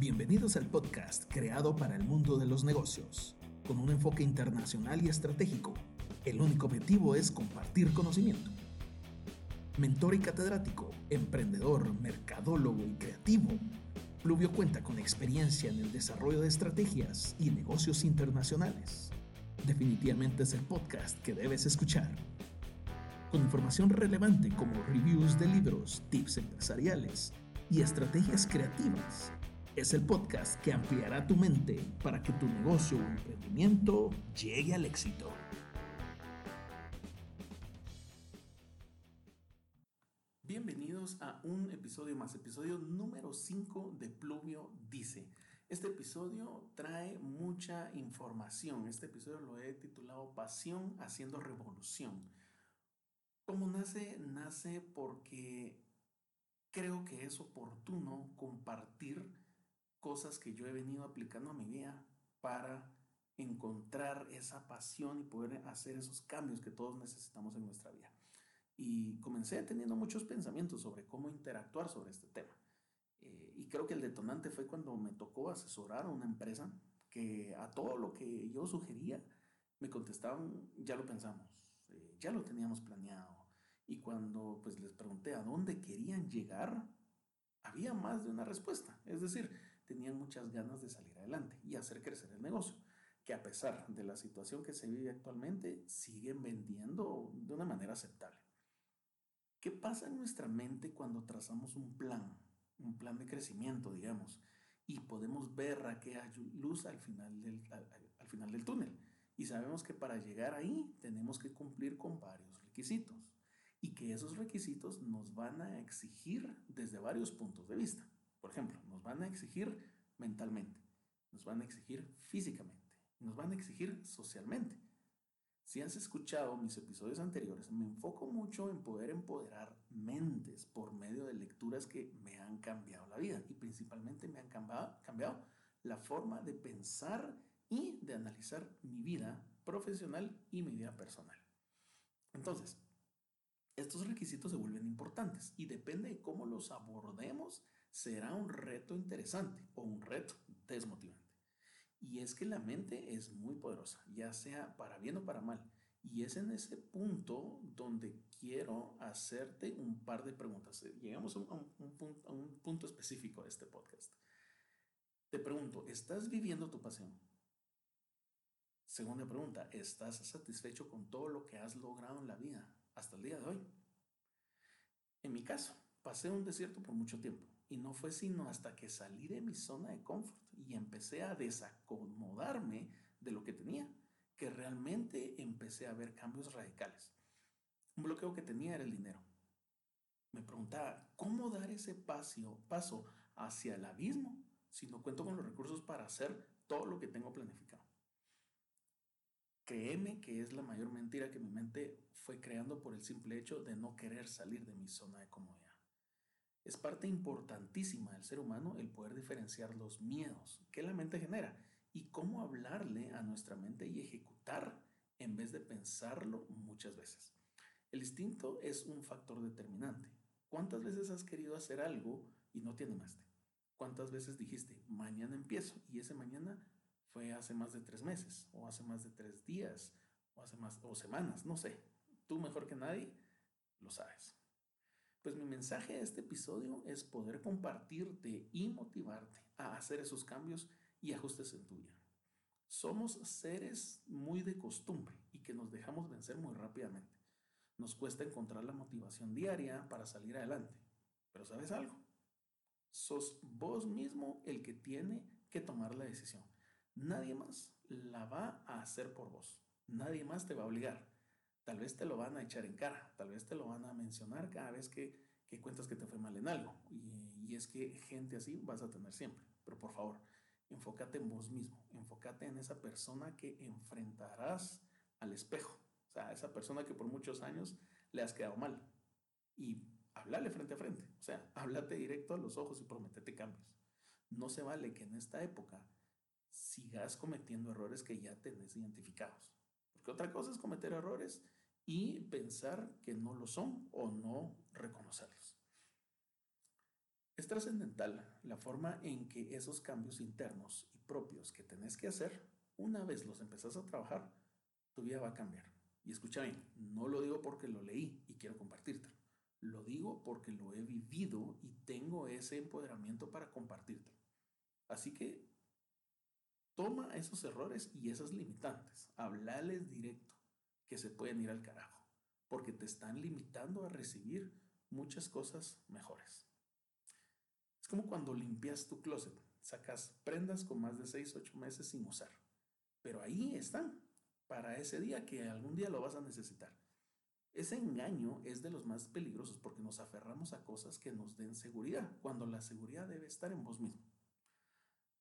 Bienvenidos al podcast creado para el mundo de los negocios, con un enfoque internacional y estratégico. El único objetivo es compartir conocimiento. Mentor y catedrático, emprendedor, mercadólogo y creativo, Pluvio cuenta con experiencia en el desarrollo de estrategias y negocios internacionales. Definitivamente es el podcast que debes escuchar. Con información relevante como reviews de libros, tips empresariales y estrategias creativas es el podcast que ampliará tu mente para que tu negocio o emprendimiento llegue al éxito. Bienvenidos a un episodio más, episodio número 5 de Pluvio Dice. Este episodio trae mucha información. Este episodio lo he titulado Pasión haciendo revolución. ¿Cómo nace? Nace porque creo que es oportuno compartir cosas que yo he venido aplicando a mi vida para encontrar esa pasión y poder hacer esos cambios que todos necesitamos en nuestra vida. Y comencé teniendo muchos pensamientos sobre cómo interactuar sobre este tema. Eh, y creo que el detonante fue cuando me tocó asesorar a una empresa que a todo lo que yo sugería me contestaban, ya lo pensamos, eh, ya lo teníamos planeado. Y cuando pues les pregunté a dónde querían llegar, había más de una respuesta. Es decir, tenían muchas ganas de salir adelante y hacer crecer el negocio, que a pesar de la situación que se vive actualmente, siguen vendiendo de una manera aceptable. ¿Qué pasa en nuestra mente cuando trazamos un plan, un plan de crecimiento, digamos, y podemos ver aquella luz al final del, al final del túnel? Y sabemos que para llegar ahí tenemos que cumplir con varios requisitos y que esos requisitos nos van a exigir desde varios puntos de vista. Por ejemplo, van a exigir mentalmente, nos van a exigir físicamente, nos van a exigir socialmente. Si has escuchado mis episodios anteriores, me enfoco mucho en poder empoderar mentes por medio de lecturas que me han cambiado la vida y principalmente me han cambiado, cambiado la forma de pensar y de analizar mi vida profesional y mi vida personal. Entonces, estos requisitos se vuelven importantes y depende de cómo los abordemos, será un reto interesante o un reto desmotivante. Y es que la mente es muy poderosa, ya sea para bien o para mal. Y es en ese punto donde quiero hacerte un par de preguntas. Llegamos a un, punto, punto específico de este podcast. Te pregunto, ¿estás viviendo tu pasión? Segunda pregunta, ¿estás satisfecho con todo lo que has logrado en la vida hasta el día de hoy? En mi caso, pasé un desierto por mucho tiempo y no fue sino hasta que salí de mi zona de confort y empecé a desacomodarme de lo que tenía, que realmente empecé a ver cambios radicales. Un bloqueo que tenía era el dinero. Me preguntaba, ¿cómo dar ese paso, paso hacia el abismo si no cuento con los recursos para hacer todo lo que tengo planificado? Créeme que es la mayor mentira que mi mente fue creando por el simple hecho de no querer salir de mi zona de comodidad. Es parte importantísima del ser humano el poder diferenciar los miedos que la mente genera y cómo hablarle a nuestra mente y ejecutar en vez de pensarlo muchas veces. El instinto es un factor determinante. ¿Cuántas veces has querido hacer algo y no te animaste? ¿Cuántas veces dijiste, mañana empiezo? Y ese mañana fue hace más de tres meses, o hace más de tres días, o hace más, o semanas, no sé. Tú mejor que nadie lo sabes. Pues mi mensaje de este episodio es poder compartirte y motivarte a hacer esos cambios y ajustes en tu vida. Somos seres muy de costumbre y que nos dejamos vencer muy rápidamente. Nos cuesta encontrar la motivación diaria para salir adelante. Pero ¿sabes algo? Sos vos mismo el que tiene que tomar la decisión. Nadie más la va a hacer por vos. Nadie más te va a obligar. Tal vez te lo van a echar en cara, tal vez te lo van a mencionar cada vez que, que cuentas que te fue mal en algo. Y, y, es que gente así vas a tener siempre. Pero por favor, enfócate en vos mismo, enfócate en esa persona que enfrentarás al espejo. O sea, esa persona que por muchos años le has quedado mal. Y háblale frente a frente. O sea, háblate directo a los ojos y prometete cambios. No se vale que en esta época sigas cometiendo errores que ya tenés identificados. Otra cosa es cometer errores y pensar que no lo son o no reconocerlos. Es trascendental la forma en que esos cambios internos y propios que tenés que hacer, una vez los empezás a trabajar, tu vida va a cambiar. Y escucha bien, no lo digo porque lo leí y quiero compartírtelo. Lo digo porque lo he vivido y tengo ese empoderamiento para compartírtelo. Así que toma esos errores y esas limitantes, hablales directo, que se pueden ir al carajo, porque te están limitando a recibir muchas cosas mejores. Es como cuando limpias tu closet, sacas prendas con más de 6, 8 meses sin usar, pero ahí están, para ese día que algún día lo vas a necesitar. Ese engaño es de los más peligrosos porque nos aferramos a cosas que nos den seguridad, cuando la seguridad debe estar en vos mismo.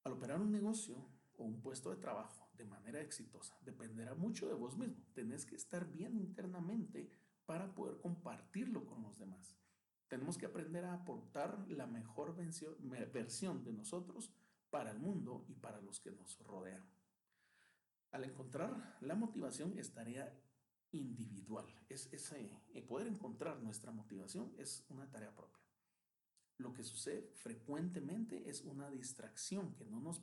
Al operar un negocio o un puesto de trabajo de manera exitosa dependerá mucho de vos mismo. Tenés que estar bien internamente para poder compartirlo con los demás. Tenemos que aprender a aportar la mejor versión de nosotros para el mundo y para los que nos rodean. Al encontrar la motivación es tarea individual. Es, eh, poder encontrar nuestra motivación es una tarea propia. Lo que sucede frecuentemente es una distracción que no nos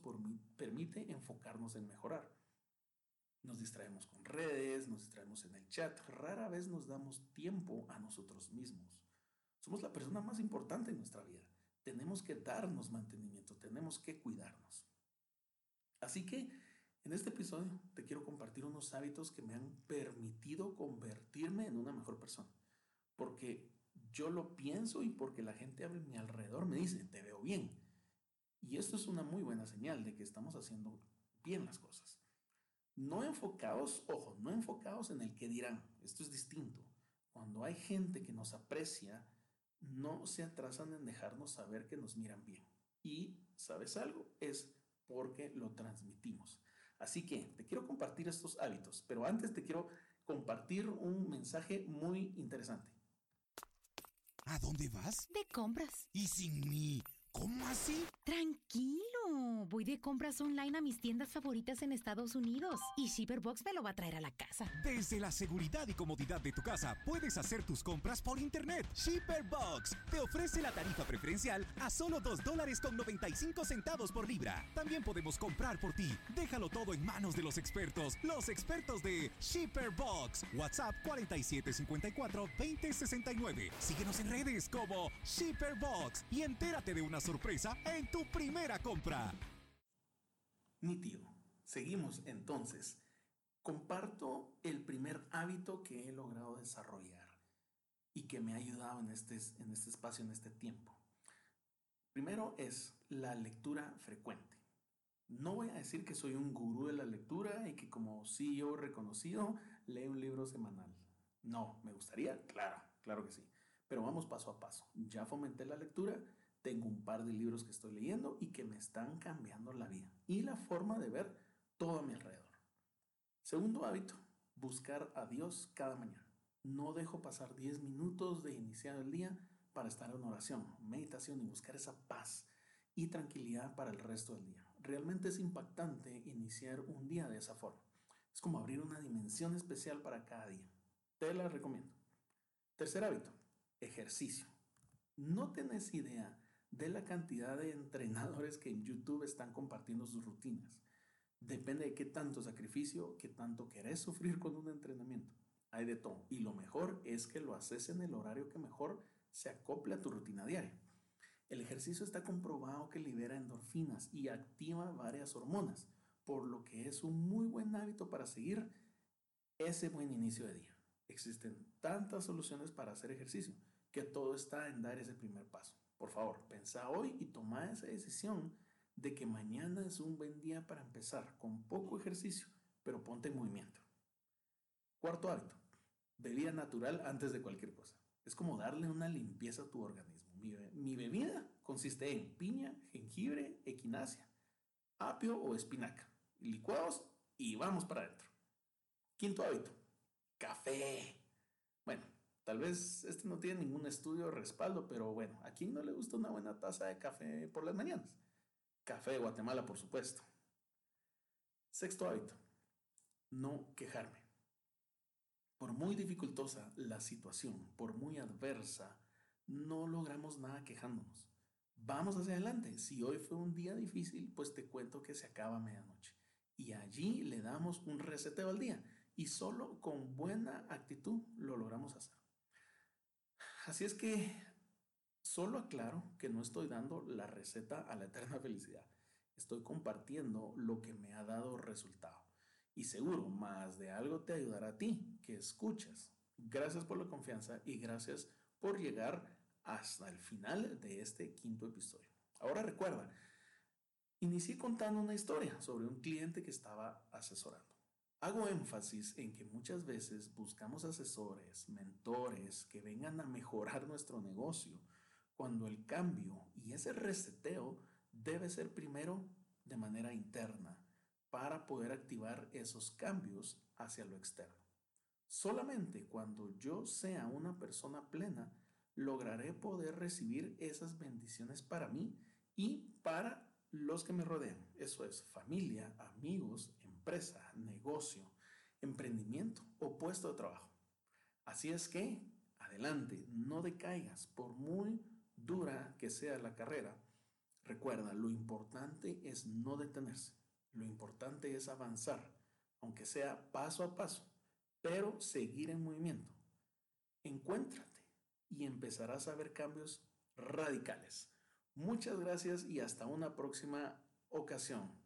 permite enfocarnos en mejorar. Nos distraemos con redes, nos distraemos en el chat, rara vez nos damos tiempo a nosotros mismos. Somos la persona más importante en nuestra vida. Tenemos que darnos mantenimiento, tenemos que cuidarnos. Así que en este episodio te quiero compartir unos hábitos que me han permitido convertirme en una mejor persona. Porque yo lo pienso y porque la gente a mi alrededor me dice, te veo bien. Y esto es una muy buena señal de que estamos haciendo bien las cosas. No enfocados, ojo, no enfocados en el que dirán. Esto es distinto. Cuando hay gente que nos aprecia, no se atrasan en dejarnos saber que nos miran bien. Y, ¿sabes algo? Es porque lo transmitimos. Así que te quiero compartir estos hábitos, pero antes te quiero compartir un mensaje muy interesante. ¿A dónde vas? De compras. ¿Y sin mí? ¿Cómo así? Tranquilo, voy de compras online a mis tiendas favoritas en Estados Unidos y Shipperbox me lo va a traer a la casa. Desde la seguridad y comodidad de tu casa puedes hacer tus compras por internet. Shipperbox te ofrece la tarifa preferencial a solo 2 dólares con 95 centavos por libra. También podemos comprar por ti. Déjalo todo en manos de los expertos, los expertos de Shipperbox. WhatsApp 4754 2069. Síguenos en redes como Shipperbox y entérate de unas sorpresa en tu primera compra. Tío, Seguimos entonces. Comparto el primer hábito que he logrado desarrollar y que me ha ayudado en este, en este espacio, en este tiempo. Primero es la lectura frecuente. No voy a decir que soy un gurú de la lectura y que como CEO reconocido leo un libro semanal. No, me gustaría, claro, claro que sí. Pero vamos paso a paso. Ya fomenté la lectura tengo un par de libros que estoy leyendo y que me están cambiando la vida y la forma de ver todo a mi alrededor. Segundo hábito, buscar a Dios cada mañana. No dejo pasar 10 minutos de iniciar el día para estar en oración, meditación y buscar esa paz y tranquilidad para el resto del día. Realmente es impactante iniciar un día de esa forma. Es como abrir una dimensión especial para cada día. Te la recomiendo. Tercer hábito, ejercicio. No tenés idea de la cantidad de entrenadores que en YouTube están compartiendo sus rutinas. Depende de qué tanto sacrificio, qué tanto querés sufrir con un entrenamiento. Hay de todo. Y lo mejor es que lo haces en el horario que mejor se acople a tu rutina diaria. El ejercicio está comprobado que libera endorfinas y activa varias hormonas, por lo que es un muy buen hábito para seguir ese buen inicio de día. Existen tantas soluciones para hacer ejercicio que todo está en dar ese primer paso. Por favor, pensá hoy y toma esa decisión de que mañana es un buen día para empezar con poco ejercicio, pero ponte en movimiento. Cuarto hábito, bebida natural antes de cualquier cosa. Es como darle una limpieza a tu organismo. Mi, bebida consiste en piña, jengibre, equinacia, apio o espinaca, licuados y vamos para adentro. Quinto hábito, café. Bueno, Tal vez este no tiene ningún estudio de respaldo, pero bueno, ¿a quién no le gusta una buena taza de café por las mañanas? Café de Guatemala, por supuesto. Sexto hábito, no quejarme. Por muy dificultosa la situación, por muy adversa, no logramos nada quejándonos. Vamos hacia adelante. Si hoy fue un día difícil, pues te cuento que se acaba medianoche. Y allí le damos un reseteo al día. Y solo con buena actitud lo logramos hacer. Así es que solo aclaro que no estoy dando la receta a la eterna felicidad. Estoy compartiendo lo que me ha dado resultado. Y seguro, más de algo te ayudará a ti que escuchas. Gracias por la confianza y gracias por llegar hasta el final de este quinto episodio. Ahora recuerda, inicié contando una historia sobre un cliente que estaba asesorando. Hago énfasis en que muchas veces buscamos asesores, mentores que vengan a mejorar nuestro negocio, cuando el cambio y ese reseteo debe ser primero de manera interna para poder activar esos cambios hacia lo externo. Solamente cuando yo sea una persona plena, lograré poder recibir esas bendiciones para mí y para los que me rodean. Eso es familia, amigos, empresa, negocio, emprendimiento o puesto de trabajo. Así es que, adelante, no decaigas por muy dura que sea la carrera. Recuerda, lo importante es no detenerse. Lo importante es avanzar, aunque sea paso a paso, pero seguir en movimiento. Encuéntrate y empezarás a ver cambios radicales. Muchas gracias y hasta una próxima ocasión.